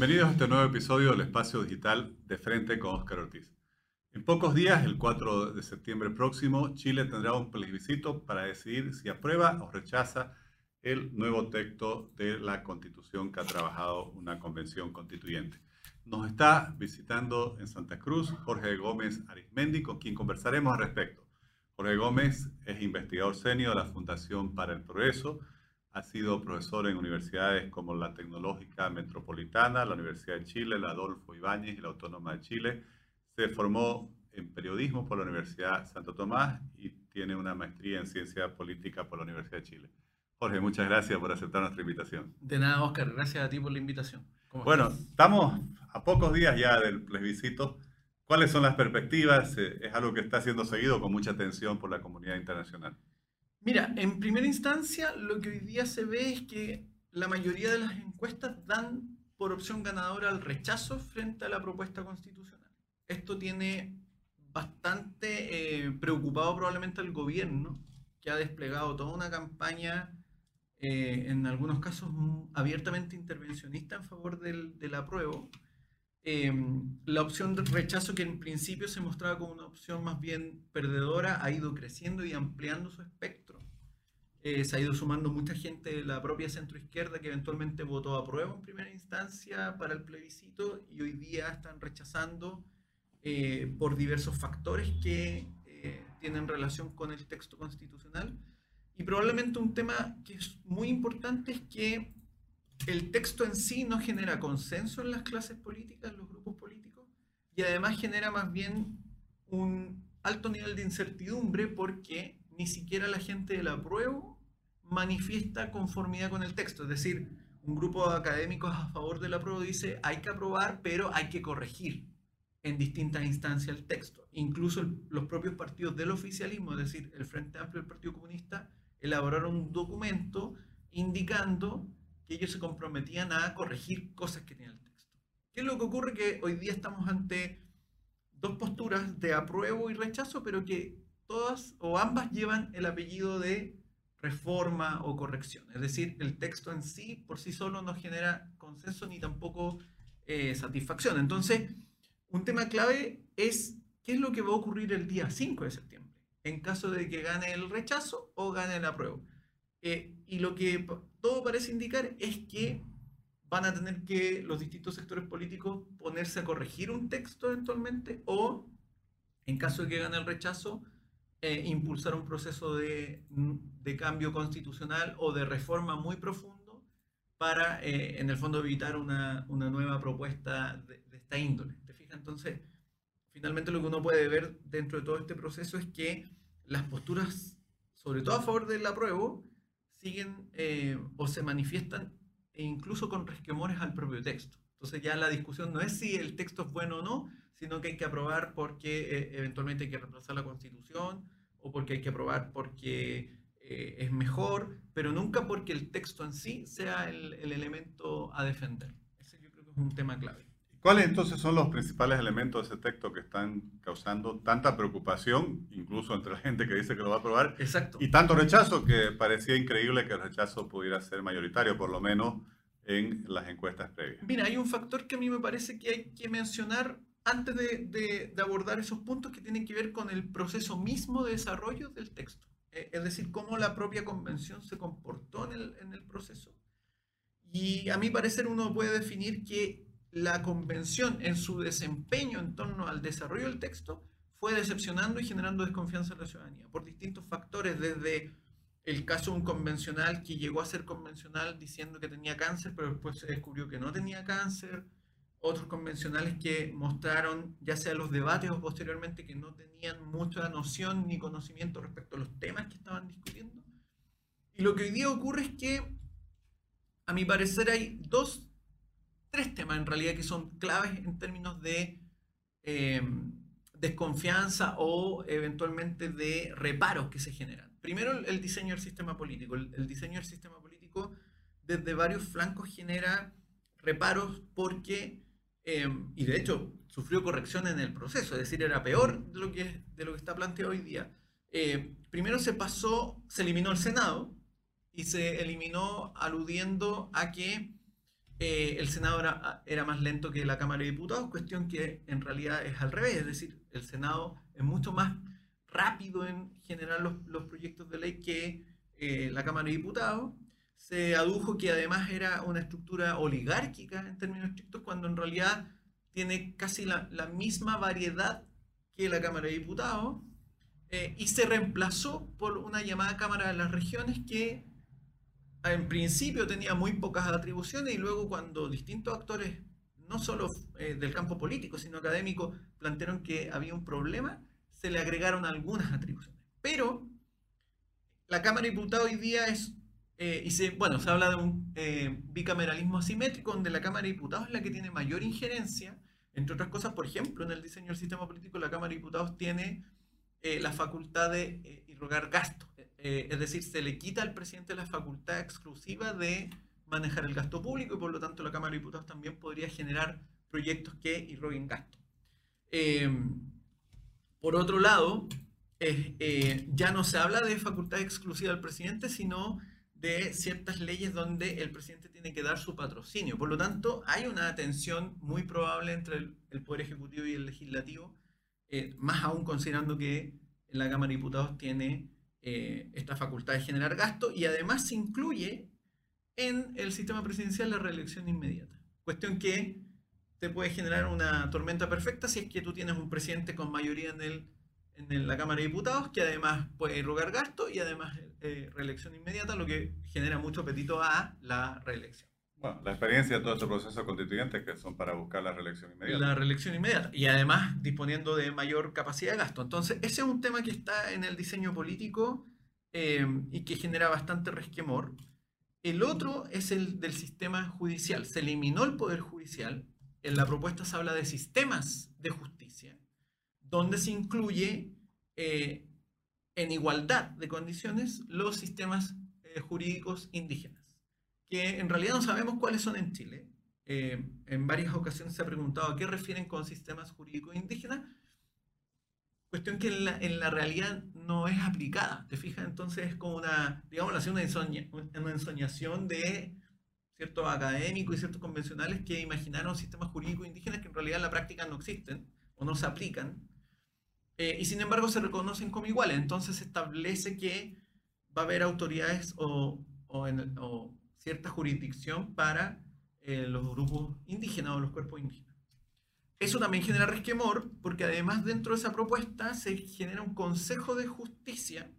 Bienvenidos a este nuevo episodio del Espacio Digital de Frente con Óscar Ortiz. En pocos días, el 4 de septiembre próximo, Chile tendrá un plebiscito para decidir si aprueba o rechaza el nuevo texto de la Constitución que ha trabajado una convención constituyente. Nos está visitando en Santa Cruz Jorge Gómez Arismendi, con quien conversaremos al respecto. Jorge Gómez es investigador senior de la Fundación para el Progreso, ha sido profesor en universidades como la Tecnológica Metropolitana, la Universidad de Chile, la Adolfo Ibáñez y la Autónoma de Chile. Se formó en periodismo por la Universidad Santo Tomás y tiene una maestría en ciencia política por la Universidad de Chile. Jorge, muchas gracias por aceptar nuestra invitación. De nada, Oscar, gracias a ti por la invitación. Bueno, estamos a pocos días ya del plebiscito. ¿Cuáles son las perspectivas? Eh, es algo que está siendo seguido con mucha atención por la comunidad internacional. Mira, en primera instancia, lo que hoy día se ve es que la mayoría de las encuestas dan por opción ganadora al rechazo frente a la propuesta constitucional. Esto tiene bastante eh, preocupado probablemente al gobierno, que ha desplegado toda una campaña, eh, en algunos casos abiertamente intervencionista en favor del, del apruebo. Em, la opción de rechazo, que en principio se mostraba como una opción más bien perdedora, ha ido creciendo y ampliando su espectro. Eh, se ha ido sumando mucha gente de la propia centroizquierda que eventualmente votó a prueba en primera instancia para el plebiscito y hoy día están rechazando eh, por diversos factores que eh, tienen relación con el texto constitucional. Y probablemente un tema que es muy importante es que el texto en sí no genera consenso en las clases políticas, en los grupos políticos, y además genera más bien un alto nivel de incertidumbre porque ni siquiera la gente del apruebo manifiesta conformidad con el texto. Es decir, un grupo de académicos a favor del apruebo dice hay que aprobar, pero hay que corregir en distintas instancias el texto. Incluso los propios partidos del oficialismo, es decir, el Frente Amplio y el Partido Comunista, elaboraron un documento indicando que ellos se comprometían a corregir cosas que tenía el texto. ¿Qué es lo que ocurre? Que hoy día estamos ante dos posturas de apruebo y rechazo, pero que todas o ambas llevan el apellido de reforma o corrección. Es decir, el texto en sí por sí solo no genera consenso ni tampoco eh, satisfacción. Entonces, un tema clave es qué es lo que va a ocurrir el día 5 de septiembre en caso de que gane el rechazo o gane el apruebo. Eh, y lo que todo parece indicar es que van a tener que los distintos sectores políticos ponerse a corregir un texto eventualmente o, en caso de que gane el rechazo, eh, impulsar un proceso de, de, cambio constitucional o de reforma muy profundo para, eh, en el fondo, evitar una, una nueva propuesta de, esta índole. ¿Te fijas? Entonces, finalmente lo que uno puede ver dentro de todo este proceso es que las posturas, sobre todo a favor del apruebo, siguen eh, o se manifiestan e incluso con resquemores al propio texto. Entonces ya la discusión no es si el texto es bueno o no, sino que hay que aprobar porque eh, eventualmente hay que reemplazar la constitución o porque hay que aprobar porque eh, es mejor, pero nunca porque el texto en sí sea el, el elemento a defender. Ese yo creo que es un tema clave. ¿Cuáles entonces son los principales elementos de ese texto que están causando tanta preocupación, incluso entre la gente que dice que lo va a aprobar? Exacto. Y tanto rechazo que parecía increíble que el rechazo pudiera ser mayoritario, por lo menos en las encuestas previas. Mira, hay un factor que a mí me parece que hay que mencionar antes de, de, de abordar esos puntos que tienen que ver con el proceso mismo de desarrollo del texto. Eh, es decir, cómo la propia convención se comportó en el, en el proceso. Y a mi parecer uno puede definir que la convención en su desempeño en torno al desarrollo del texto fue decepcionando y generando desconfianza en la ciudadanía por distintos factores, desde el caso de un convencional que llegó a ser convencional diciendo que tenía cáncer, pero después se descubrió que no tenía cáncer, otros convencionales que mostraron, ya sea los debates o posteriormente, que no tenían mucha noción ni conocimiento respecto a los temas que estaban discutiendo. Y lo que hoy día ocurre es que, a mi parecer, hay dos tres temas en realidad que son claves en términos de eh, desconfianza o eventualmente de reparos que se generan. Primero, el, el diseño del sistema político. El, el, diseño del sistema político desde varios flancos genera reparos porque, eh, y de hecho, sufrió corrección en el proceso, es decir, era peor de lo que, de lo que está planteado hoy día. Eh, primero se pasó, se eliminó el Senado y se eliminó aludiendo a que eh, el Senado era, más lento que la Cámara de Diputados, cuestión que en realidad es al revés, es decir, el Senado es mucho más rápido en generar los, proyectos de ley que eh, la Cámara de Diputados. Se adujo que además era una estructura oligárquica en términos estrictos, cuando en realidad tiene casi la, misma variedad que la Cámara de Diputados, eh, y se reemplazó por una llamada Cámara de las Regiones que en principio tenía muy pocas atribuciones y luego cuando distintos actores, no solo eh, del campo político, sino académico, plantearon que había un problema, se le agregaron algunas atribuciones. Pero la Cámara de Diputados hoy día es, eh, y se, bueno, se habla de un eh, bicameralismo asimétrico, donde la Cámara de Diputados es la que tiene mayor injerencia, entre otras cosas, por ejemplo, en el diseño del sistema político, la Cámara de Diputados tiene la facultad de irrogar gastos eh, es decir, se le quita al presidente la facultad exclusiva de manejar el gasto público y por lo tanto la Cámara de Diputados también podría generar proyectos que irroguen gasto. Por otro lado, eh, ya no se habla de facultad exclusiva del presidente, sino de ciertas leyes donde el presidente tiene que dar su patrocinio. Por lo tanto, hay una tensión muy probable entre el, Poder Ejecutivo y el Legislativo, eh, más aún considerando que la Cámara de Diputados tiene eh, esta facultad de generar gasto y además se incluye en el sistema presidencial la reelección inmediata. Cuestión que te puede generar una tormenta perfecta si es que tú tienes un presidente con mayoría en, el, en la Cámara de Diputados que además puede rogar gasto y además eh, reelección inmediata, lo que genera mucho apetito a la reelección. Bueno, la experiencia de todo este proceso constituyente que son para buscar la reelección inmediata. La reelección inmediata. Y además disponiendo de mayor capacidad de gasto. Entonces, ese es un tema que está en el diseño político eh, y que genera bastante resquemor. El otro es el del sistema judicial. Se eliminó el poder judicial. En la propuesta se habla de sistemas de justicia, donde se incluye eh, en igualdad de condiciones los sistemas eh, jurídicos indígenas que en realidad no sabemos cuáles son en Chile. Eh, en varias ocasiones se ha preguntado a qué refieren con sistemas jurídicos indígenas. Cuestión que en la, realidad no es aplicada. ¿Te fijas? Entonces es como una, digamos, una, una ensoñación de ciertos académicos y ciertos convencionales que imaginaron sistemas jurídicos indígenas que en realidad en la práctica no existen o no se aplican. Eh, y sin embargo se reconocen como iguales. Entonces se establece que va a haber autoridades o, o, en, o cierta jurisdicción para eh, los grupos indígenas o los cuerpos indígenas. Eso también genera resquemor porque además dentro de esa propuesta se genera un consejo de justicia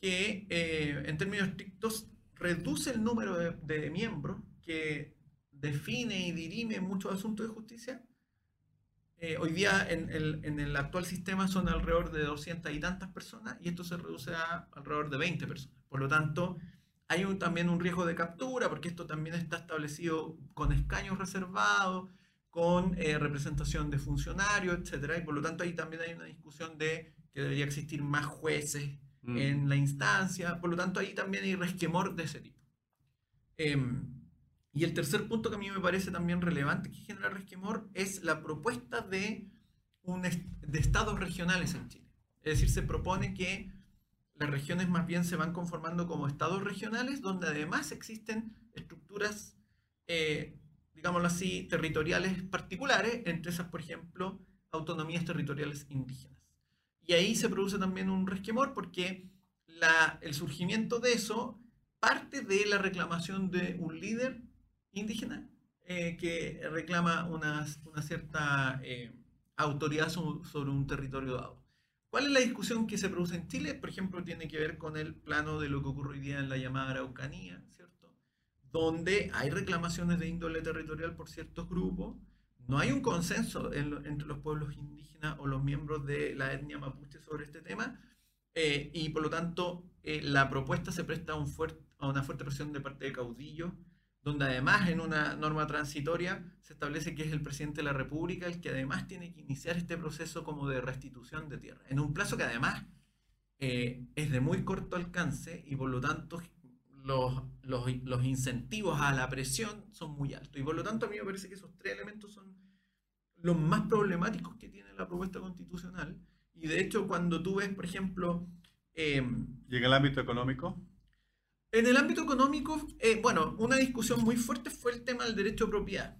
que eh, en términos estrictos reduce el número de, miembros que define y dirime muchos asuntos de justicia. Eh, hoy día en el, actual sistema son alrededor de 200 y tantas personas y esto se reduce a alrededor de 20 personas. Por lo tanto, hay también un riesgo de captura, porque esto también está establecido con escaños reservados, con eh, representación de funcionarios, etc. Y por lo tanto ahí también hay una discusión de que debería existir más jueces mm. en la instancia. Por lo tanto ahí también hay resquemor de ese tipo. Em, y el tercer punto que a mí me parece también relevante que genera resquemor es la propuesta de, un de estados regionales en Chile. Es decir, se propone que las regiones más bien se van conformando como estados regionales, donde además existen estructuras, eh, digámoslo así, territoriales particulares, entre esas, por ejemplo, autonomías territoriales indígenas. Y ahí se produce también un resquemor porque el surgimiento de eso parte de la reclamación de un líder indígena eh, que reclama una, cierta eh, autoridad sobre un territorio dado. ¿Cuál es la discusión que se produce en Chile? Por ejemplo, tiene que ver con el plano de lo que ocurre hoy día en la llamada Araucanía, ¿cierto? Donde hay reclamaciones de índole territorial por ciertos grupos. No hay un consenso entre los pueblos indígenas o los miembros de la etnia mapuche sobre este tema. Eh, y por lo tanto, eh, la propuesta se presta a, un a una fuerte presión de parte de caudillos donde además en una norma transitoria se establece que es el presidente de la República el que además tiene que iniciar este proceso como de restitución de tierra, en un plazo que además eh, es de muy corto alcance y por lo tanto los, los, incentivos a la presión son muy altos. Y por lo tanto a mí me parece que esos tres elementos son los más problemáticos que tiene la propuesta constitucional. Y de hecho cuando tú ves, por ejemplo... Eh, ¿Y en el ámbito económico? En el ámbito económico, eh, bueno, una discusión muy fuerte fue el tema del derecho de propiedad.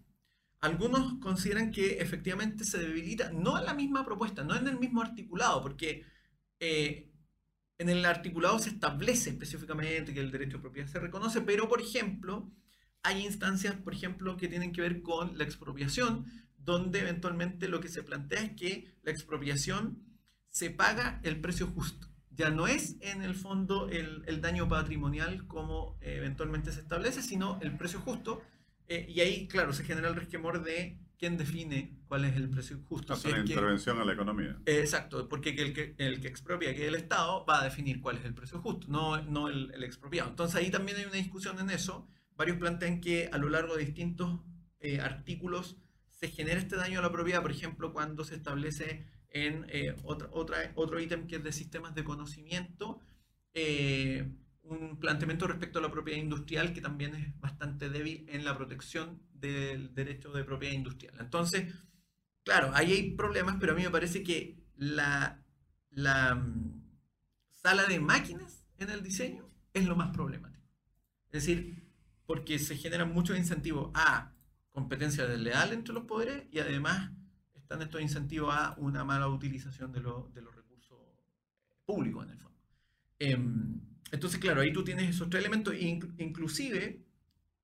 Algunos consideran que efectivamente se debilita, no en la misma propuesta, no en el mismo articulado, porque eh, en el articulado se establece específicamente que el derecho de propiedad se reconoce, pero por ejemplo, hay instancias, por ejemplo, que tienen que ver con la expropiación, donde eventualmente lo que se plantea es que la expropiación se paga el precio justo. Ya no es en el fondo el, daño patrimonial como eh, eventualmente se establece, sino el precio justo. Eh, y ahí, claro, se genera el resquemor de quién define cuál es el precio justo. Es una intervención a la economía. exacto, porque el que, el que expropia, que es el Estado, va a definir cuál es el precio justo, no, no el, el expropiado. Entonces ahí también hay una discusión en eso. Varios plantean que a lo largo de distintos eh, artículos se genera este daño a la propiedad, por ejemplo, cuando se establece en eh, otra, otra, otro ítem que es de sistemas de conocimiento, eh, un planteamiento respecto a la propiedad industrial que también es bastante débil en la protección del derecho de propiedad industrial. Entonces, claro, ahí hay problemas, pero a mí me parece que la, la mm, sala de máquinas en el diseño es lo más problemático. Es decir, porque se generan muchos incentivos a competencia desleal entre los poderes y además están estos incentivos a una mala utilización de, de los recursos públicos en el fondo. Em, entonces, claro, ahí tú tienes esos tres elementos, inclusive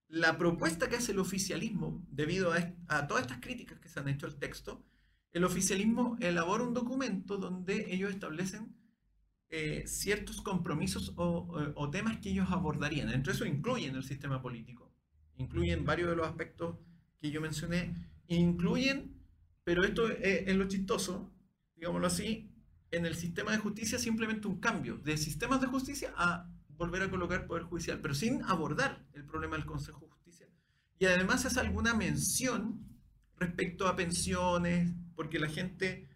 la propuesta que hace el oficialismo, debido a, todas estas críticas que se han hecho al texto, el oficialismo elabora un documento donde ellos establecen eh, ciertos compromisos o, o, temas que ellos abordarían. Entre eso incluyen el sistema político, incluyen varios de los aspectos que yo mencioné, incluyen, pero esto es, lo chistoso, digámoslo así, en el sistema de justicia simplemente un cambio de sistemas de justicia a volver a colocar poder judicial, pero sin abordar el problema del Consejo de Justicia. Y además es alguna mención respecto a pensiones, porque la gente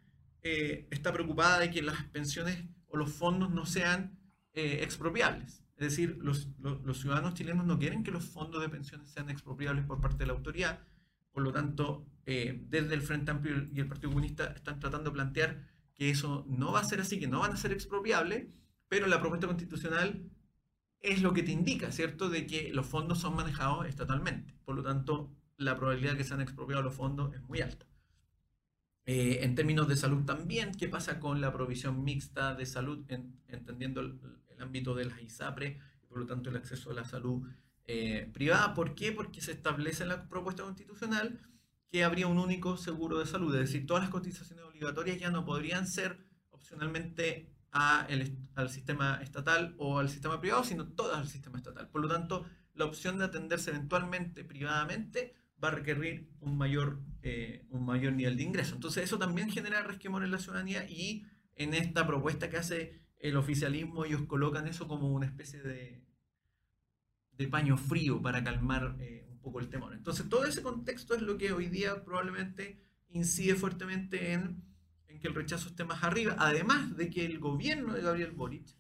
eh, está preocupada de que las pensiones o los fondos no sean eh, expropiables. Es decir, los, ciudadanos chilenos no quieren que los fondos de pensiones sean expropiables por parte de la autoridad. Por lo tanto, eh, desde el Frente Amplio y el Partido Comunista están tratando de plantear que eso no va a ser así, que no van a ser expropiables, pero la propuesta constitucional es lo que te indica, ¿cierto?, de que los fondos son manejados estatalmente. Por lo tanto, la probabilidad de que sean expropiados los fondos es muy alta. Eh, en términos de salud también, ¿qué pasa con la provisión mixta de salud, entendiendo ámbito de las ISAPRE y por lo tanto el acceso a la salud eh, privada? ¿Por qué? Porque se establece en la propuesta constitucional que habría un único seguro de salud, es decir, todas las cotizaciones obligatorias ya no podrían ser opcionalmente al sistema estatal o al sistema privado, sino todas al sistema estatal. Por lo tanto, la opción de atenderse eventualmente privadamente va a requerir un mayor, eh, un mayor nivel de ingreso. Entonces eso también genera resquemor en la ciudadanía y en esta propuesta que hace el oficialismo ellos colocan eso como una especie de, de paño frío para calmar eh, un poco el temor. Entonces todo ese contexto es lo que hoy día probablemente incide fuertemente en, en que el rechazo esté más arriba, además de que el gobierno de Gabriel Boric,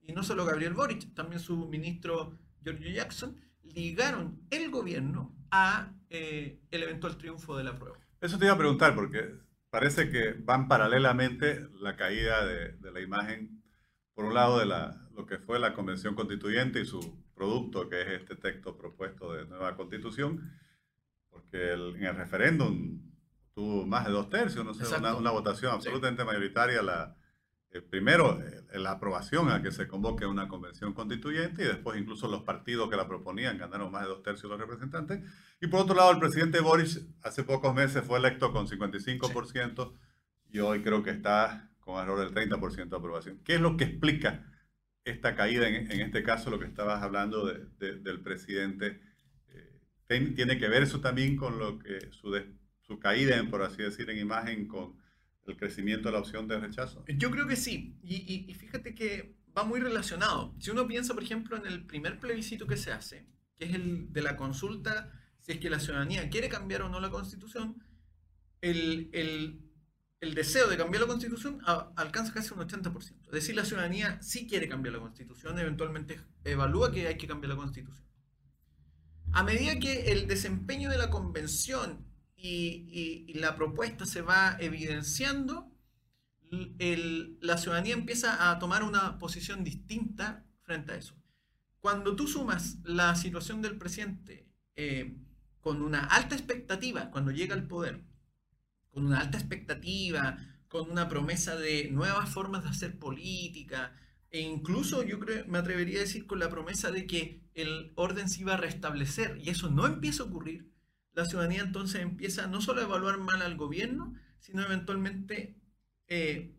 y no solo Gabriel Boric, también su ministro Giorgio Jackson, ligaron el gobierno a eh, el eventual triunfo de la prueba. Eso te iba a preguntar, porque parece que van paralelamente la caída de, la imagen, por un lado, de la, lo que fue la Convención Constituyente y su producto, que es este texto propuesto de nueva constitución, porque en el referéndum tuvo más de dos tercios, no sé, una, una, votación absolutamente mayoritaria la, eh, primero, eh, la aprobación a que se convoque una convención constituyente y después incluso los partidos que la proponían ganaron más de dos tercios los representantes. Y por otro lado, el presidente Boris hace pocos meses fue electo con 55% y hoy creo que está con alrededor del 30% de aprobación. ¿Qué es lo que explica esta caída, en, este caso lo que estabas hablando del presidente? Eh, ¿Tiene que ver eso también con lo que su, su caída, por así decir, en imagen con el crecimiento de la opción de rechazo? Yo creo que sí. Y, fíjate que va muy relacionado. Si uno piensa, por ejemplo, en el primer plebiscito que se hace, que es el de la consulta, si es que la ciudadanía quiere cambiar o no la constitución, el, deseo de cambiar la constitución alcanza casi un 80%. Es decir, la ciudadanía sí quiere cambiar la constitución, eventualmente evalúa que hay que cambiar la constitución. A medida que el desempeño de la convención y, la propuesta se va evidenciando, la ciudadanía empieza a tomar una posición distinta frente a eso. cuando tú sumas la situación del presidente eh, con una alta expectativa cuando llega al poder, con una alta expectativa, con una promesa de nuevas formas de hacer política, e incluso yo creo, me atrevería a decir con la promesa de que el orden se iba a restablecer, y eso no empieza a ocurrir, la ciudadanía entonces empieza no solo a evaluar mal al gobierno, sino eventualmente eh,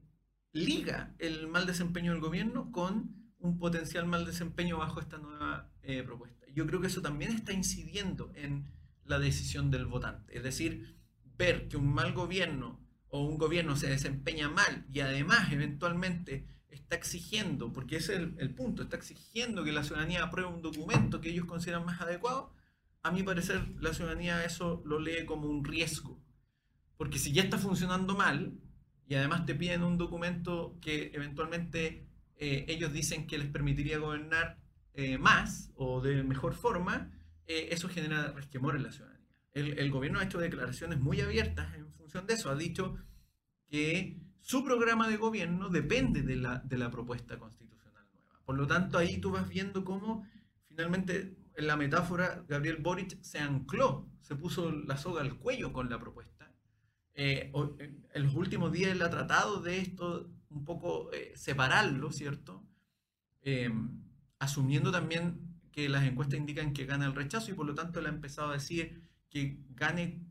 liga el mal desempeño del gobierno con un potencial mal desempeño bajo esta nueva eh, propuesta. Yo creo que eso también está incidiendo en la decisión del votante. Es decir, ver que un mal gobierno o un gobierno se desempeña mal y además eventualmente está exigiendo, porque ese es el, punto, está exigiendo que la ciudadanía apruebe un documento que ellos consideran más adecuado, a mi parecer la ciudadanía eso lo lee como un riesgo. Porque si ya está funcionando mal y además te piden un documento que eventualmente eh, ellos dicen que les permitiría gobernar eh, más o de mejor forma, eh, eso genera resquemor en la ciudadanía. El, gobierno ha hecho declaraciones muy abiertas en función de eso. Ha dicho que su programa de gobierno depende de la, de la propuesta constitucional nueva. Por lo tanto, ahí tú vas viendo cómo finalmente en la metáfora Gabriel Boric se ancló, se puso la soga al cuello con la propuesta. Eh, en los últimos días él ha tratado de esto un poco eh, separarlo, ¿cierto? Em, asumiendo también que las encuestas indican que gana el rechazo y por lo tanto él ha empezado a decir que gane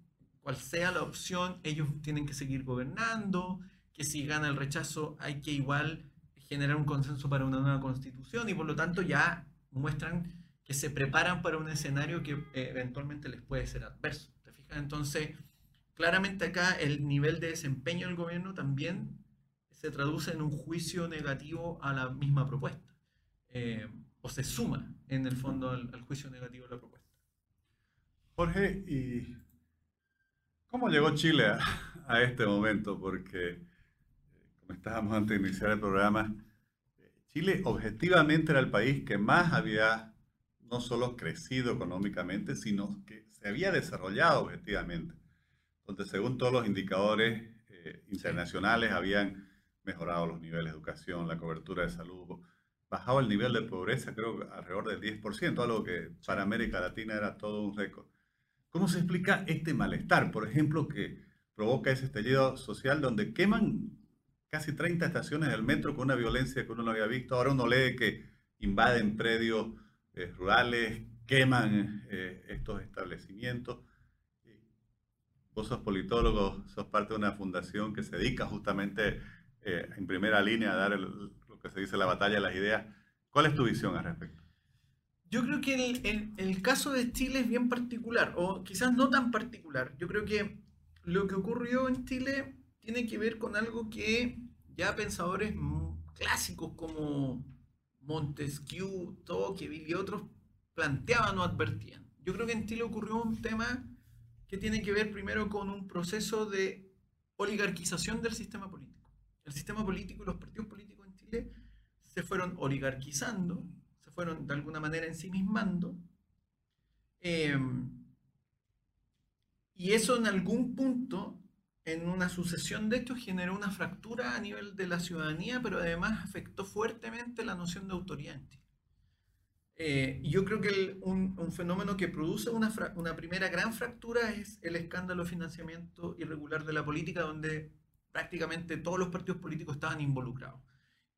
cual sea la opción, ellos tienen que seguir gobernando, que si gana el rechazo hay que igual generar un consenso para una nueva constitución y por lo tanto ya muestran que se preparan para un escenario que eh, eventualmente les puede ser adverso. Entonces, claramente acá el nivel de desempeño del gobierno también se traduce en un juicio negativo a la misma propuesta. Eh, o se suma en el fondo al, al juicio negativo de la propuesta. Jorge, ¿y cómo llegó Chile a, a este momento? Porque estábamos antes de iniciar el programa, Chile objetivamente era el país que más había no solo crecido económicamente, sino que se había desarrollado objetivamente, donde según todos los indicadores eh, internacionales habían mejorado los niveles de educación, la cobertura de salud, bajado el nivel de pobreza, creo alrededor del 10%, algo que para América Latina era todo un récord. ¿Cómo se explica este malestar, por ejemplo, que provoca ese estallido social donde queman casi 30 estaciones del metro con una violencia que uno no había visto. Ahora uno lee que invaden predios eh, rurales, queman eh, estos establecimientos. Vos sos politólogo, sos parte de una fundación que se dedica justamente eh, en primera línea a dar lo que se dice la batalla de las ideas. ¿Cuál es tu visión al respecto? Yo creo que el, caso de Chile es bien particular, o quizás no tan particular. Yo creo que lo que ocurrió en Chile tiene que ver con algo que ya pensadores clásicos como Montesquieu, Tocqueville y otros planteaban o advertían. Yo creo que en Chile ocurrió un tema que tiene que ver primero con un proceso de oligarquización del sistema político. El sistema político y los partidos políticos en Chile se fueron oligarquizando, fueron de alguna manera ensimismando. Eh, y eso en algún punto en una sucesión de hechos generó una fractura a nivel de la ciudadanía, pero además afectó fuertemente la noción de autoridad en. Eh, yo creo que un, fenómeno que produce una, una, primera gran fractura es el escándalo de financiamiento irregular de la política, donde prácticamente todos los partidos políticos estaban involucrados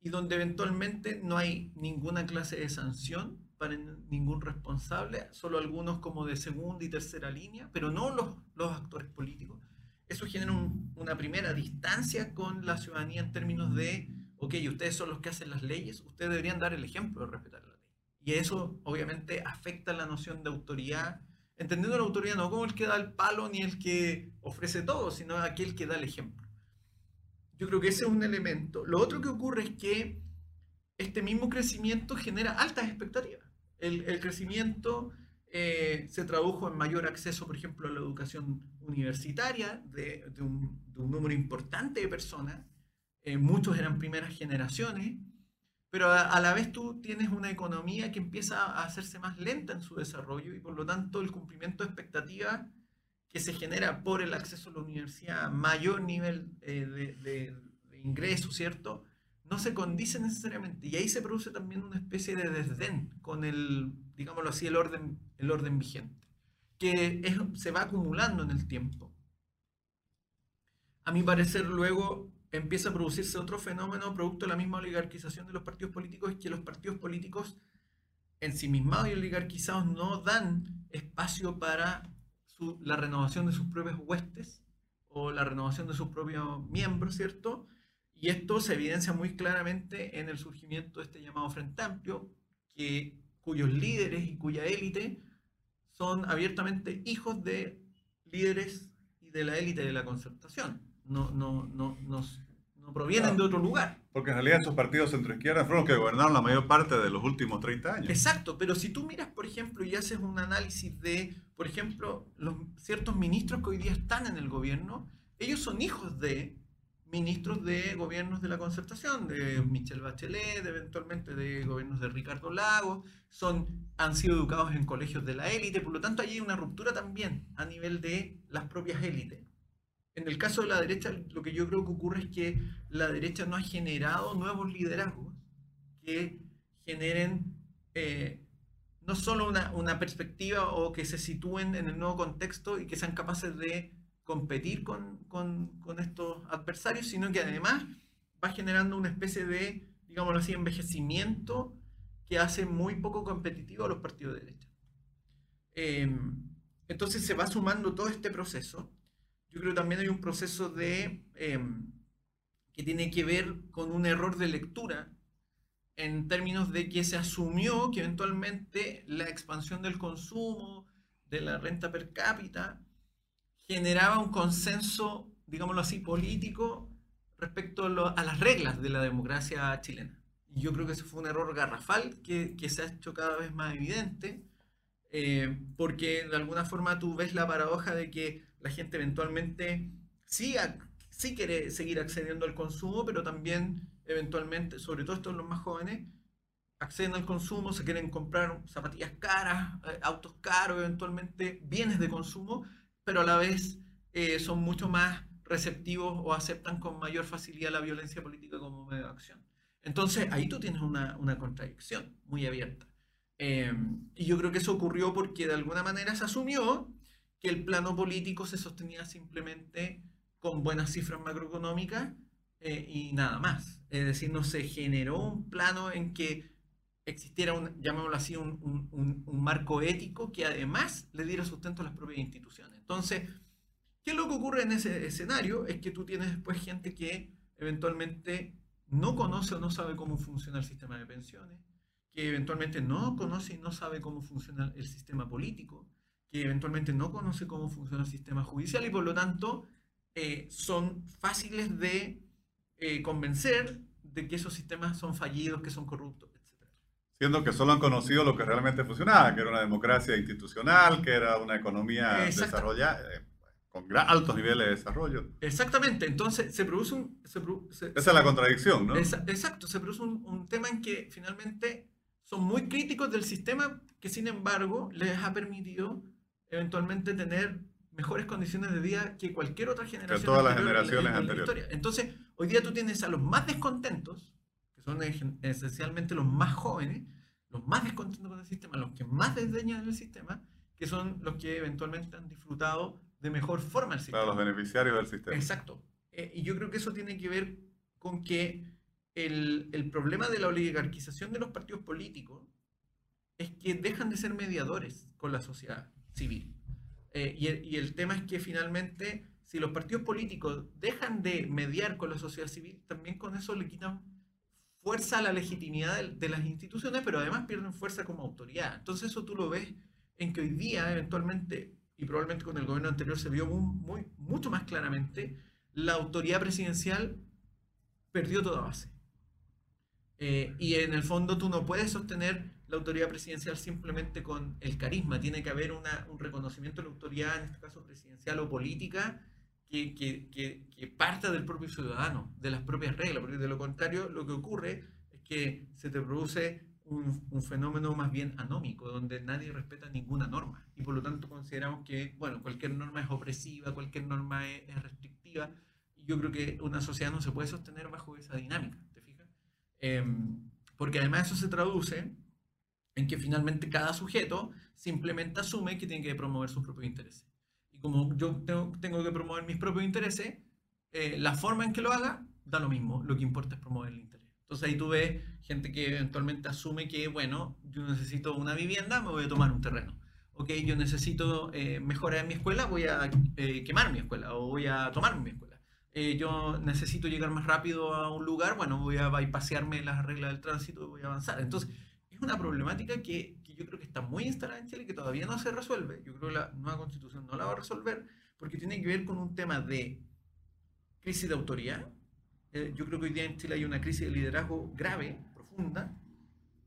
y donde eventualmente no hay ninguna clase de sanción para ningún responsable, solo algunos como de segunda y tercera línea, pero no los, los actores políticos eso genera una primera distancia con la ciudadanía en términos de, ok, ustedes son los que hacen las leyes, ustedes deberían dar el ejemplo de respetar la ley. Y eso obviamente afecta la noción de autoridad, entendiendo la autoridad no como el que da el palo ni el que ofrece todo, sino aquel que da el ejemplo. Creo que ese es un elemento. Lo otro que ocurre es que este mismo crecimiento genera altas expectativas. El, crecimiento eh, se tradujo en mayor acceso, por ejemplo, a la educación universitaria de, un, número importante de personas. Eh, muchos eran primeras generaciones, pero a, la vez tú tienes una economía que empieza a hacerse más lenta en su desarrollo y por lo tanto el cumplimiento de expectativas que se genera por el acceso a la universidad, mayor nivel eh, de, de, ingreso, ¿cierto? no se condice necesariamente. Y ahí se produce también una especie de desdén con el, digámoslo así, el orden, el orden vigente, que se va acumulando en el tiempo. A mi parecer, luego empieza a producirse otro fenómeno producto de la misma oligarquización de los partidos políticos, es que los partidos políticos ensimismados y oligarquizados no dan espacio para la renovación de sus propios huestes o la renovación de sus propios miembros, ¿cierto? Y esto se evidencia muy claramente en el surgimiento de este llamado Frente Amplio, que, cuyos líderes y cuya élite son abiertamente hijos de líderes y de la élite de la concertación. No, no, no, no, no provienen de otro lugar. Porque en realidad esos partidos centroizquierda fueron los que gobernaron la mayor parte de los últimos 30 años. Exacto, pero si tú miras, por ejemplo, y haces un análisis de, por ejemplo, los ciertos ministros que hoy día están en el gobierno, ellos son hijos de ministros de gobiernos de la concertación, de Michelle Bachelet, eventualmente de gobiernos de Ricardo Lagos, son, han sido educados en colegios de la élite, por lo tanto hay una ruptura también a nivel de las propias élites. En el caso de la derecha, lo que yo creo que ocurre es que la derecha no ha generado nuevos liderazgos que generen eh, no solo una, una perspectiva o que se sitúen en el nuevo contexto y que sean capaces de competir con, estos adversarios, sino que además va generando una especie de, digámoslo así, envejecimiento que hace muy poco competitivo a los partidos de derecha. Em, entonces se va sumando todo este proceso. Yo creo que también hay un proceso de, em, que tiene que ver con un error de lectura en términos de que se asumió que eventualmente la expansión del consumo, de la renta per cápita, generaba un consenso, digámoslo así, político respecto a, las reglas de la democracia chilena. Y yo creo que ese fue un error garrafal que, se ha hecho cada vez más evidente, eh, porque de alguna forma tú ves la paradoja de que la gente eventualmente sí, sí quiere seguir accediendo al consumo, pero también eventualmente, sobre todo estos los más jóvenes, acceden al consumo, se quieren comprar zapatillas caras, eh, autos caros, eventualmente bienes de consumo, pero a la vez eh, son mucho más receptivos o aceptan con mayor facilidad la violencia política como medio de acción. Entonces, ahí tú tienes una, contradicción muy abierta. Em, y yo creo que eso ocurrió porque de alguna manera se asumió que el plano político se sostenía simplemente con buenas cifras macroeconómicas eh, y nada más. Es decir, no se generó un plano en que existiera, un, llamémoslo así, un, un, marco ético que además le diera sustento a las propias instituciones. Entonces, ¿qué es lo que ocurre en ese escenario? Es que tú tienes después gente que eventualmente no conoce o no sabe cómo funciona el sistema de pensiones, que eventualmente no conoce y no sabe cómo funciona el sistema político, que eventualmente no conoce cómo funciona el sistema judicial y por lo tanto eh, son fáciles de eh, convencer de que esos sistemas son fallidos, que son corruptos siendo que solo han conocido lo que realmente funcionaba, que era una democracia institucional, que era una economía desarrollada, eh, con altos niveles de desarrollo. Exactamente, entonces se produce un... Esa es la contradicción, ¿no? exacto, se produce un, tema en que finalmente son muy críticos del sistema que sin embargo les ha permitido eventualmente tener mejores condiciones de vida que cualquier otra generación. Que todas las generaciones anteriores. Entonces, hoy día tú tienes a los más descontentos, son esencialmente los más jóvenes, los más descontentos con el sistema, los que más desdeñan el sistema, que son los que eventualmente han disfrutado de mejor forma el sistema. los beneficiarios del sistema. Exacto. Eh, y yo creo que eso tiene que ver con que el, el, problema de la oligarquización de los partidos políticos es que dejan de ser mediadores con la sociedad civil. Eh, y, el, y el tema es que finalmente, si los partidos políticos dejan de mediar con la sociedad civil, también con eso le quitan fuerza la legitimidad de, las instituciones, pero además pierden fuerza como autoridad. Entonces eso tú lo ves en que hoy día, eventualmente, y probablemente con el gobierno anterior se vio muy, mucho más claramente, la autoridad presidencial perdió toda base. Eh, y en el fondo tú no puedes sostener la autoridad presidencial simplemente con el carisma, tiene que haber un reconocimiento de la autoridad, en este caso presidencial o política, que, que, que, parta del propio ciudadano, de las propias reglas, porque de lo contrario lo que ocurre es que se te produce un, un, fenómeno más bien anómico, donde nadie respeta ninguna norma y por lo tanto consideramos que, bueno, cualquier norma es opresiva, cualquier norma es, restrictiva y yo creo que una sociedad no se puede sostener bajo esa dinámica, ¿te fijas? Em, porque además eso se traduce en que finalmente cada sujeto simplemente asume que tiene que promover sus propios intereses. Y como yo tengo, tengo que promover mis propios intereses, eh, la forma en que lo haga da lo mismo, lo que importa es promover el interés. Entonces ahí tú ves gente que eventualmente asume que, bueno, yo necesito una vivienda, me voy a tomar un terreno. Ok, yo necesito eh, mejorar mi escuela, voy a eh, quemar mi escuela o voy a tomar mi escuela. Eh, yo necesito llegar más rápido a un lugar, bueno, voy a bypasearme las reglas del tránsito y voy a avanzar. Entonces, es una problemática que, que, yo creo que está muy instalada en Chile que todavía no se resuelve. Yo creo que la nueva constitución no la va a resolver porque tiene que ver con un tema de crisis de autoridad. Eh, yo creo que hoy día en Chile hay una crisis de liderazgo grave, profunda,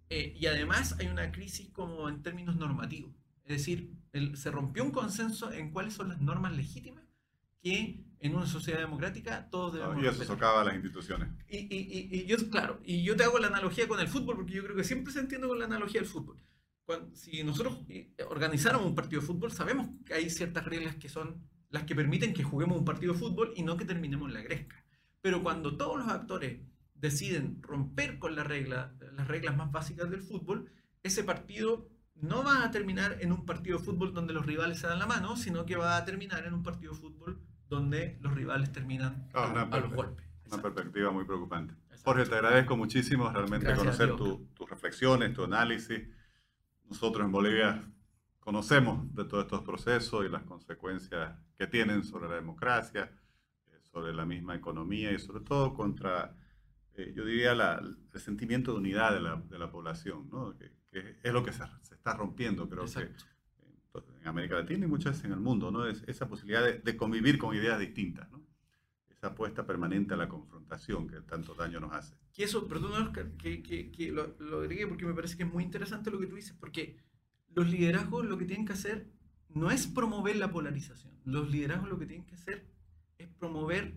eh, y además hay una crisis como en términos normativos. Es decir, el, se rompió un consenso en cuáles son las normas legítimas que en una sociedad democrática todos debemos no, Y eso socava a las instituciones. Y, y, y, yo, claro, y yo te hago la analogía con el fútbol, porque yo creo que siempre se entiende con la analogía del fútbol. Cuando, si nosotros eh, organizáramos un partido de fútbol, sabemos que hay ciertas reglas que son las que permiten que juguemos un partido de fútbol y no que terminemos en la gresca. Pero cuando todos los actores deciden romper con la regla, las reglas más básicas del fútbol, ese partido no va a terminar en un partido de fútbol donde los rivales se dan la mano, sino que va a terminar en un partido de fútbol donde los rivales terminan ah, a, a, los golpes. Una perspectiva muy preocupante. Jorge, te agradezco muchísimo realmente Gracias conocer tus reflexiones, tu análisis. Nosotros en Bolivia conocemos de todos estos procesos y las consecuencias que tienen sobre la democracia, eh, sobre la misma economía y sobre todo contra, eh, yo diría, la, el sentimiento de unidad de la, de la población, ¿no? que, que, es lo que se, se está rompiendo, creo Exacto. que en América Latina y muchas veces en el mundo, ¿no? Es esa posibilidad de, de convivir con ideas distintas, ¿no? Esa apuesta permanente a la confrontación que tanto daño nos hace. Y eso, perdón Oscar, que, que, que lo, lo, agregué porque me parece que es muy interesante lo que tú dices, porque los liderazgos lo que tienen que hacer no es promover la polarización, los liderazgos lo que tienen que hacer es promover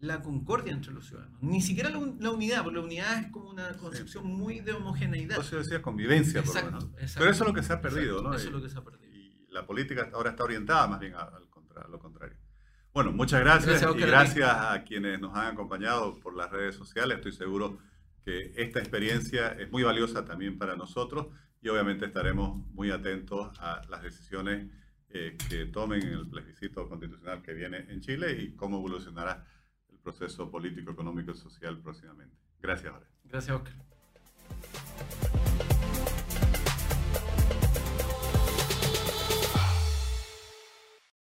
la concordia entre los ciudadanos. Ni siquiera la, la, unidad, porque la unidad es como una concepción sí. muy de homogeneidad. Entonces decía convivencia, exacto, por lo menos. Pero eso es lo que se ha perdido, exacto, ¿no? Eso es lo que se ha perdido la política ahora está orientada más bien a, a lo contrario. Bueno, muchas gracias, gracias y gracias a quienes nos han acompañado por las redes sociales. Estoy seguro que esta experiencia es muy valiosa también para nosotros y obviamente estaremos muy atentos a las decisiones eh, que tomen en el plebiscito constitucional que viene en Chile y cómo evolucionará el proceso político, económico y social próximamente. Gracias, Jorge. Gracias, Oscar.